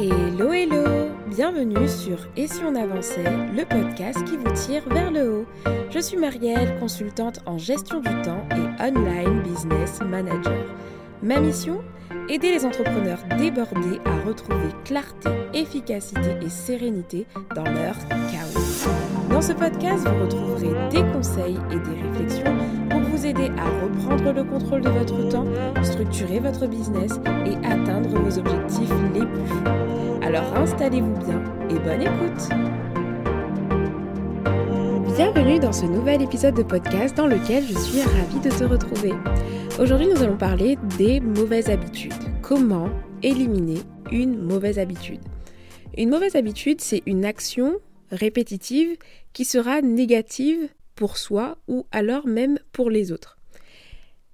Hello hello Bienvenue sur Et si on avançait, le podcast qui vous tire vers le haut. Je suis Marielle, consultante en gestion du temps et online business manager. Ma mission Aider les entrepreneurs débordés à retrouver clarté, efficacité et sérénité dans leur chaos. Dans ce podcast, vous retrouverez des conseils et des réflexions vous aider à reprendre le contrôle de votre temps, structurer votre business et atteindre vos objectifs les plus fous. Alors installez-vous bien et bonne écoute Bienvenue dans ce nouvel épisode de podcast dans lequel je suis ravie de te retrouver. Aujourd'hui nous allons parler des mauvaises habitudes. Comment éliminer une mauvaise habitude? Une mauvaise habitude, c'est une action répétitive qui sera négative pour soi ou alors même pour les autres.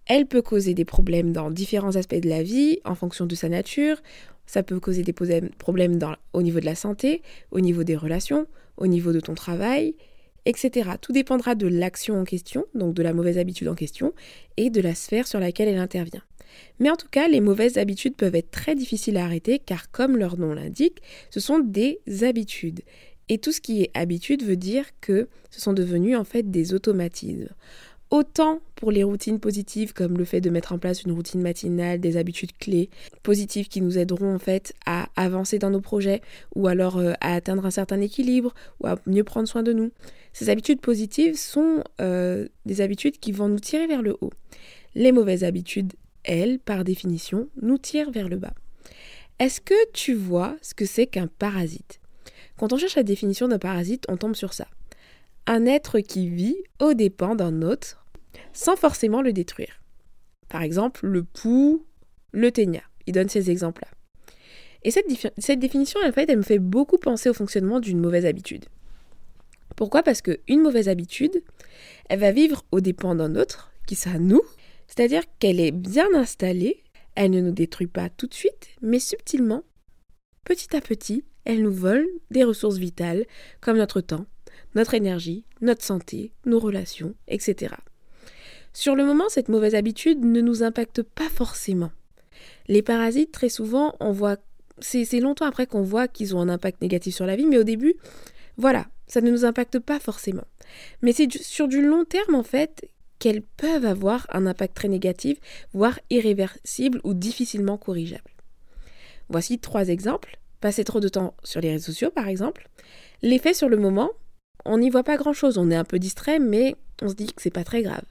Elle peut causer des problèmes dans différents aspects de la vie en fonction de sa nature. Ça peut causer des problèmes au niveau de la santé, au niveau des relations, au niveau de ton travail, etc. Tout dépendra de l'action en question, donc de la mauvaise habitude en question, et de la sphère sur laquelle elle intervient. Mais en tout cas, les mauvaises habitudes peuvent être très difficiles à arrêter car comme leur nom l'indique, ce sont des habitudes. Et tout ce qui est habitude veut dire que ce sont devenus en fait des automatismes. Autant pour les routines positives comme le fait de mettre en place une routine matinale, des habitudes clés positives qui nous aideront en fait à avancer dans nos projets ou alors euh, à atteindre un certain équilibre ou à mieux prendre soin de nous. Ces habitudes positives sont euh, des habitudes qui vont nous tirer vers le haut. Les mauvaises habitudes, elles, par définition, nous tirent vers le bas. Est-ce que tu vois ce que c'est qu'un parasite? Quand on cherche la définition d'un parasite, on tombe sur ça. Un être qui vit aux dépens d'un autre sans forcément le détruire. Par exemple, le pou, le ténia. Il donne ces exemples-là. Et cette, définition, en fait, elle me fait beaucoup penser au fonctionnement d'une mauvaise habitude. Pourquoi? Parce qu'une mauvaise habitude, elle va vivre aux dépens d'un autre, qui sera nous, c'est-à-dire qu'elle est bien installée, elle ne nous détruit pas tout de suite, mais subtilement, petit à petit, elle nous vole des ressources vitales comme notre temps, notre énergie, notre santé, nos relations, etc. Sur le moment, cette mauvaise habitude ne nous impacte pas forcément. Les parasites, très souvent, on voit, c'est longtemps après qu'on voit qu'ils ont un impact négatif sur la vie, mais au début, voilà, ça ne nous impacte pas forcément. Mais c'est sur du long terme, en fait, qu'elles peuvent avoir un impact très négatif, voire irréversible ou difficilement corrigeable. Voici trois exemples passer trop de temps sur les réseaux sociaux par exemple, l'effet sur le moment, on n'y voit pas grand chose, on est un peu distrait, mais on se dit que c'est pas très grave.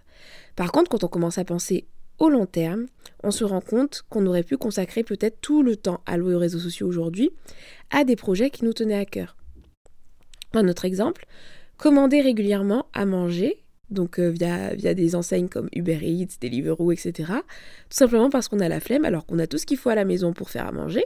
Par contre, quand on commence à penser au long terme, on se rend compte qu'on aurait pu consacrer peut-être tout le temps alloué aux réseaux sociaux aujourd'hui à des projets qui nous tenaient à cœur. Un autre exemple, commander régulièrement à manger, donc euh, via, via des enseignes comme Uber Eats, Deliveroo, etc. Tout simplement parce qu'on a la flemme alors qu'on a tout ce qu'il faut à la maison pour faire à manger.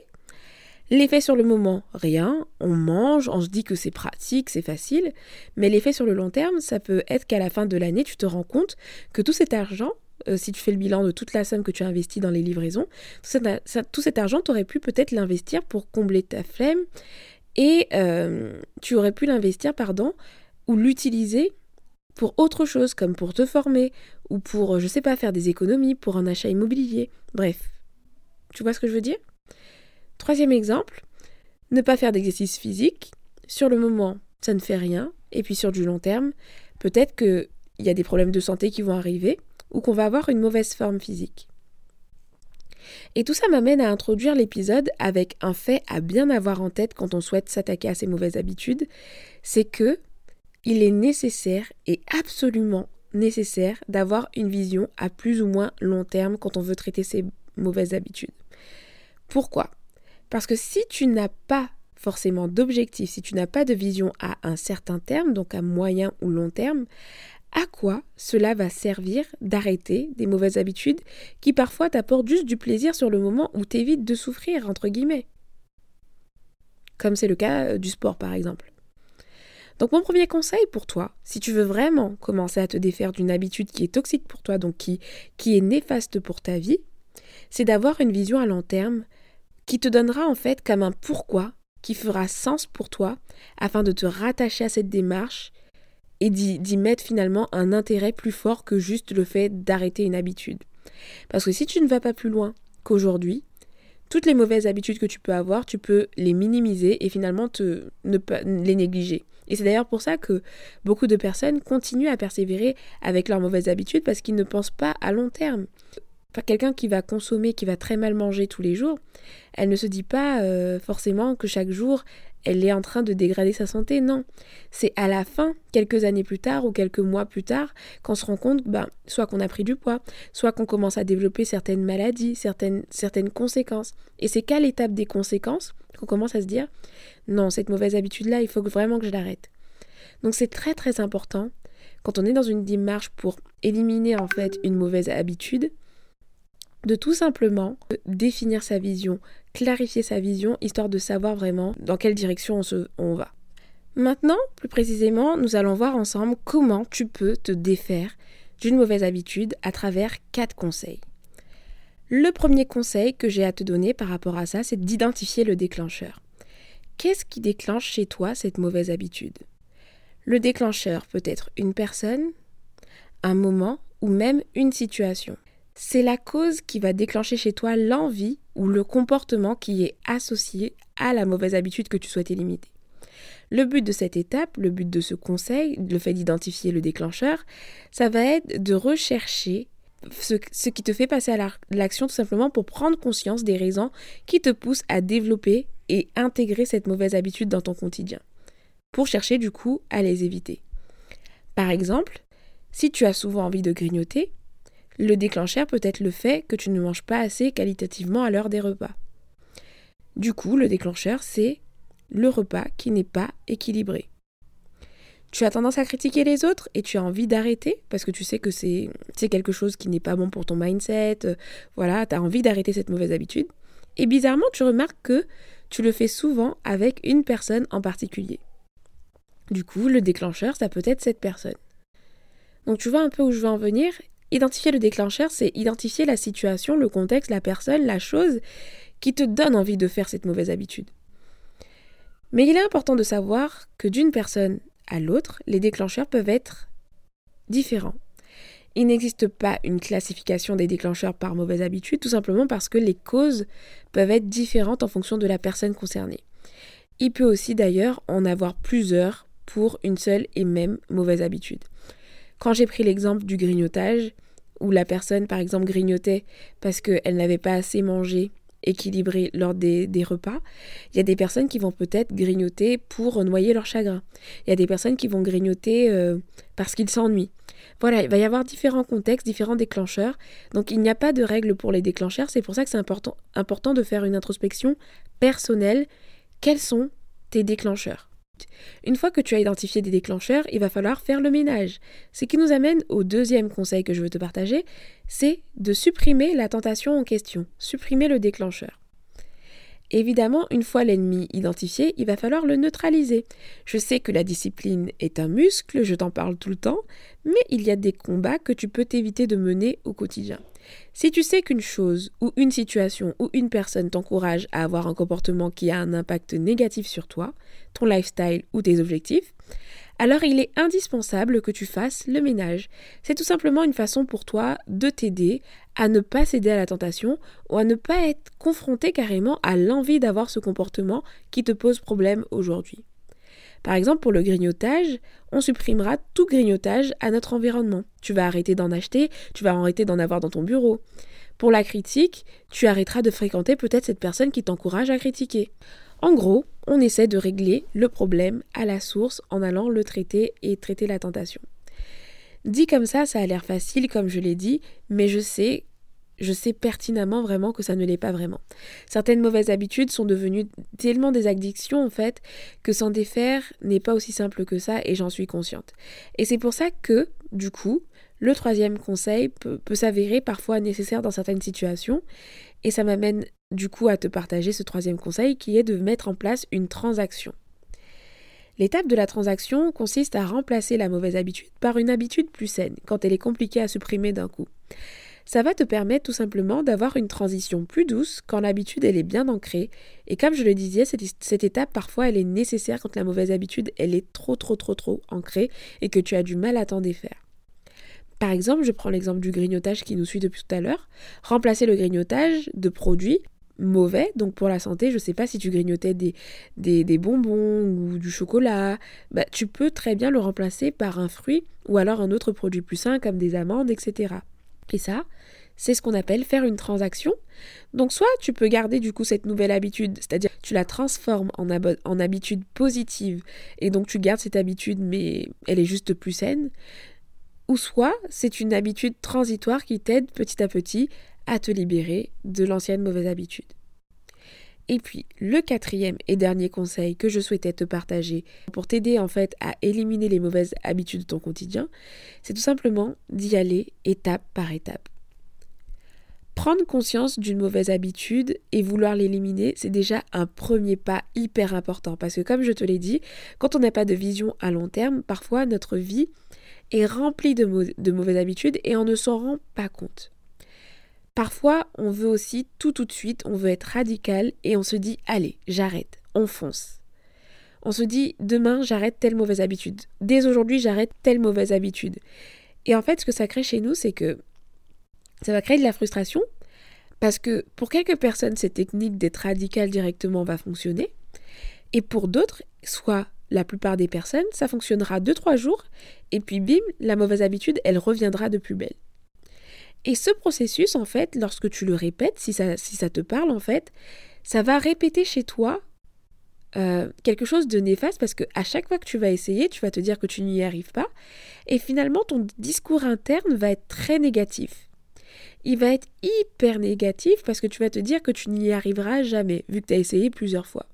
L'effet sur le moment, rien, on mange, on se dit que c'est pratique, c'est facile, mais l'effet sur le long terme, ça peut être qu'à la fin de l'année, tu te rends compte que tout cet argent, euh, si tu fais le bilan de toute la somme que tu as investie dans les livraisons, tout cet, argent, tu aurais pu peut-être l'investir pour combler ta flemme et euh, tu aurais pu l'investir, pardon, ou l'utiliser pour autre chose, comme pour te former ou pour, je sais pas, faire des économies, pour un achat immobilier. Bref, tu vois ce que je veux dire? Troisième exemple, ne pas faire d'exercice physique. Sur le moment, ça ne fait rien. Et puis sur du long terme, peut-être qu'il y a des problèmes de santé qui vont arriver ou qu'on va avoir une mauvaise forme physique. Et tout ça m'amène à introduire l'épisode avec un fait à bien avoir en tête quand on souhaite s'attaquer à ces mauvaises habitudes, c'est que il est nécessaire et absolument nécessaire d'avoir une vision à plus ou moins long terme quand on veut traiter ces mauvaises habitudes. Pourquoi? Parce que si tu n'as pas forcément d'objectif, si tu n'as pas de vision à un certain terme, donc à moyen ou long terme, à quoi cela va servir d'arrêter des mauvaises habitudes qui parfois t'apportent juste du plaisir sur le moment ou t'évitent de souffrir, entre guillemets? Comme c'est le cas euh, du sport par exemple. Donc mon premier conseil pour toi, si tu veux vraiment commencer à te défaire d'une habitude qui est toxique pour toi, donc qui, qui est néfaste pour ta vie, c'est d'avoir une vision à long terme qui te donnera en fait comme un pourquoi qui fera sens pour toi afin de te rattacher à cette démarche et d'y mettre finalement un intérêt plus fort que juste le fait d'arrêter une habitude. Parce que si tu ne vas pas plus loin qu'aujourd'hui, toutes les mauvaises habitudes que tu peux avoir, tu peux les minimiser et finalement te, ne pas les négliger. Et c'est d'ailleurs pour ça que beaucoup de personnes continuent à persévérer avec leurs mauvaises habitudes parce qu'ils ne pensent pas à long terme. Quelqu'un qui va consommer, qui va très mal manger tous les jours, elle ne se dit pas euh, forcément que chaque jour elle est en train de dégrader sa santé. Non, c'est à la fin, quelques années plus tard ou quelques mois plus tard, qu'on se rend compte, ben, soit qu'on a pris du poids, soit qu'on commence à développer certaines maladies, certaines, certaines conséquences. Et c'est qu'à l'étape des conséquences qu'on commence à se dire, non, cette mauvaise habitude-là, il faut vraiment que je l'arrête. Donc c'est très très important, quand on est dans une démarche pour éliminer en fait une mauvaise habitude, de tout simplement définir sa vision, clarifier sa vision, histoire de savoir vraiment dans quelle direction on va. Maintenant, plus précisément, nous allons voir ensemble comment tu peux te défaire d'une mauvaise habitude à travers quatre conseils. Le premier conseil que j'ai à te donner par rapport à ça, c'est d'identifier le déclencheur. Qu'est-ce qui déclenche chez toi cette mauvaise habitude? Le déclencheur peut être une personne, un moment ou même une situation c'est la cause qui va déclencher chez toi l'envie ou le comportement qui est associé à la mauvaise habitude que tu souhaites éliminer. Le but de cette étape, le but de ce conseil, le fait d'identifier le déclencheur, ça va être de rechercher ce, qui te fait passer à l'action tout simplement pour prendre conscience des raisons qui te poussent à développer et intégrer cette mauvaise habitude dans ton quotidien, pour chercher du coup à les éviter. Par exemple, si tu as souvent envie de grignoter, le déclencheur peut être le fait que tu ne manges pas assez qualitativement à l'heure des repas. Du coup, le déclencheur, c'est le repas qui n'est pas équilibré. Tu as tendance à critiquer les autres et tu as envie d'arrêter parce que tu sais que c'est quelque chose qui n'est pas bon pour ton mindset. Euh, voilà, tu as envie d'arrêter cette mauvaise habitude. Et bizarrement, tu remarques que tu le fais souvent avec une personne en particulier. Du coup, le déclencheur, ça peut être cette personne. Donc tu vois un peu où je veux en venir Identifier le déclencheur, c'est identifier la situation, le contexte, la personne, la chose qui te donne envie de faire cette mauvaise habitude. Mais il est important de savoir que d'une personne à l'autre, les déclencheurs peuvent être différents. Il n'existe pas une classification des déclencheurs par mauvaise habitude, tout simplement parce que les causes peuvent être différentes en fonction de la personne concernée. Il peut aussi d'ailleurs en avoir plusieurs pour une seule et même mauvaise habitude. Quand j'ai pris l'exemple du grignotage, où la personne par exemple grignotait parce qu'elle n'avait pas assez mangé équilibré lors des, repas, il y a des personnes qui vont peut-être grignoter pour noyer leur chagrin. Il y a des personnes qui vont grignoter euh, parce qu'ils s'ennuient. Voilà, il va y avoir différents contextes, différents déclencheurs. Donc il n'y a pas de règle pour les déclencheurs. C'est pour ça que c'est important, important de faire une introspection personnelle. Quels sont tes déclencheurs? Une fois que tu as identifié des déclencheurs, il va falloir faire le ménage. Ce qui nous amène au deuxième conseil que je veux te partager, c'est de supprimer la tentation en question, supprimer le déclencheur. Évidemment, une fois l'ennemi identifié, il va falloir le neutraliser. Je sais que la discipline est un muscle, je t'en parle tout le temps, mais il y a des combats que tu peux t'éviter de mener au quotidien. Si tu sais qu'une chose ou une situation ou une personne t'encourage à avoir un comportement qui a un impact négatif sur toi, ton lifestyle ou tes objectifs, alors il est indispensable que tu fasses le ménage. C'est tout simplement une façon pour toi de t'aider à ne pas céder à la tentation ou à ne pas être confronté carrément à l'envie d'avoir ce comportement qui te pose problème aujourd'hui. Par exemple, pour le grignotage, on supprimera tout grignotage à notre environnement. Tu vas arrêter d'en acheter, tu vas arrêter d'en avoir dans ton bureau. Pour la critique, tu arrêteras de fréquenter peut-être cette personne qui t'encourage à critiquer. En gros, on essaie de régler le problème à la source en allant le traiter et traiter la tentation. Dit comme ça, ça a l'air facile, comme je l'ai dit, mais je sais je sais pertinemment vraiment que ça ne l'est pas vraiment. Certaines mauvaises habitudes sont devenues tellement des addictions en fait que s'en défaire n'est pas aussi simple que ça et j'en suis consciente. Et c'est pour ça que, du coup, le troisième conseil peut, s'avérer parfois nécessaire dans certaines situations et ça m'amène du coup à te partager ce troisième conseil qui est de mettre en place une transaction. L'étape de la transaction consiste à remplacer la mauvaise habitude par une habitude plus saine quand elle est compliquée à supprimer d'un coup ça va te permettre tout simplement d'avoir une transition plus douce quand l'habitude elle est bien ancrée. Et comme je le disais, cette, cette, étape parfois elle est nécessaire quand la mauvaise habitude elle est trop trop trop trop ancrée et que tu as du mal à t'en défaire. Par exemple, je prends l'exemple du grignotage qui nous suit depuis tout à l'heure. Remplacer le grignotage de produits mauvais, donc pour la santé, je ne sais pas si tu grignotais des, bonbons ou du chocolat, bah, tu peux très bien le remplacer par un fruit ou alors un autre produit plus sain comme des amandes, etc. Et ça, c'est ce qu'on appelle faire une transaction. Donc soit tu peux garder du coup cette nouvelle habitude, c'est-à-dire tu la transformes en habitude positive et donc tu gardes cette habitude mais elle est juste plus saine. Ou soit c'est une habitude transitoire qui t'aide petit à petit à te libérer de l'ancienne mauvaise habitude. Et puis, le quatrième et dernier conseil que je souhaitais te partager pour t'aider en fait à éliminer les mauvaises habitudes de ton quotidien, c'est tout simplement d'y aller étape par étape. Prendre conscience d'une mauvaise habitude et vouloir l'éliminer, c'est déjà un premier pas hyper important parce que comme je te l'ai dit, quand on n'a pas de vision à long terme, parfois notre vie est remplie de, de mauvaises habitudes et on ne s'en rend pas compte. Parfois, on veut aussi tout tout de suite, on veut être radical et on se dit allez, j'arrête, on fonce. On se dit demain, j'arrête telle mauvaise habitude. Dès aujourd'hui, j'arrête telle mauvaise habitude. Et en fait, ce que ça crée chez nous, c'est que ça va créer de la frustration parce que pour quelques personnes, cette technique d'être radical directement va fonctionner. Et pour d'autres, soit la plupart des personnes, ça fonctionnera 2-3 jours et puis bim, la mauvaise habitude, elle reviendra de plus belle. Et ce processus, en fait, lorsque tu le répètes, si ça, te parle, en fait, ça va répéter chez toi euh, quelque chose de néfaste parce que à chaque fois que tu vas essayer, tu vas te dire que tu n'y arrives pas. Et finalement, ton discours interne va être très négatif il va être hyper négatif parce que tu vas te dire que tu n'y arriveras jamais, vu que tu as essayé plusieurs fois.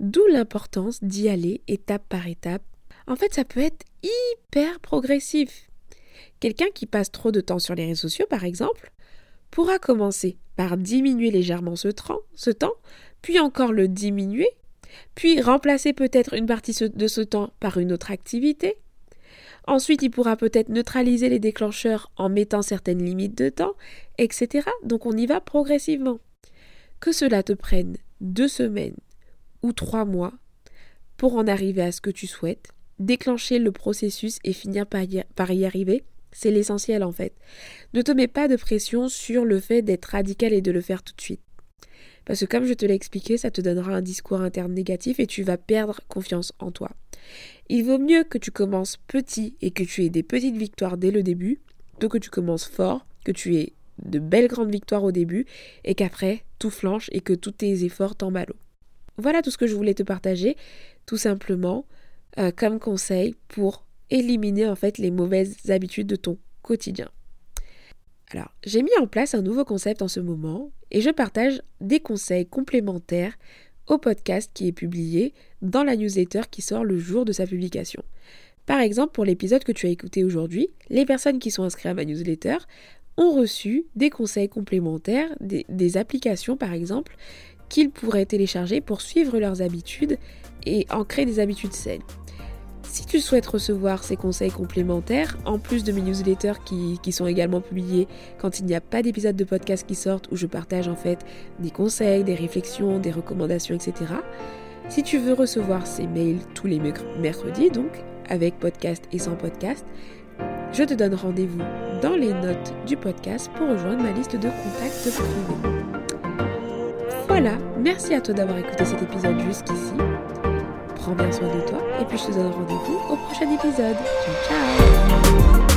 D'où l'importance d'y aller étape par étape. En fait, ça peut être hyper progressif. Quelqu'un qui passe trop de temps sur les réseaux sociaux, par exemple, pourra commencer par diminuer légèrement ce, temps, puis encore le diminuer, puis remplacer peut-être une partie de ce temps par une autre activité, Ensuite, il pourra peut-être neutraliser les déclencheurs en mettant certaines limites de temps, etc. Donc on y va progressivement. Que cela te prenne deux semaines ou trois mois pour en arriver à ce que tu souhaites, déclencher le processus et finir par y, arriver, c'est l'essentiel en fait. Ne te mets pas de pression sur le fait d'être radical et de le faire tout de suite. Parce que comme je te l'ai expliqué, ça te donnera un discours interne négatif et tu vas perdre confiance en toi. Il vaut mieux que tu commences petit et que tu aies des petites victoires dès le début, que tu commences fort, que tu aies de belles grandes victoires au début et qu'après tout flanche et que tous tes efforts tombent à l'eau. Voilà tout ce que je voulais te partager, tout simplement euh, comme conseil pour éliminer en fait les mauvaises habitudes de ton quotidien. Alors, j'ai mis en place un nouveau concept en ce moment et je partage des conseils complémentaires au podcast qui est publié dans la newsletter qui sort le jour de sa publication. Par exemple, pour l'épisode que tu as écouté aujourd'hui, les personnes qui sont inscrites à ma newsletter ont reçu des conseils complémentaires, des, des applications par exemple, qu'ils pourraient télécharger pour suivre leurs habitudes et en créer des habitudes saines. Si tu souhaites recevoir ces conseils complémentaires, en plus de mes newsletters qui, sont également publiés quand il n'y a pas d'épisode de podcast qui sortent où je partage en fait des conseils, des réflexions, des recommandations, etc. Si tu veux recevoir ces mails tous les mercredis, donc avec podcast et sans podcast, je te donne rendez-vous dans les notes du podcast pour rejoindre ma liste de contacts privés. Voilà, merci à toi d'avoir écouté cet épisode jusqu'ici. Prends bien soin de toi et puis je te donne rendez-vous au prochain épisode. Ciao ciao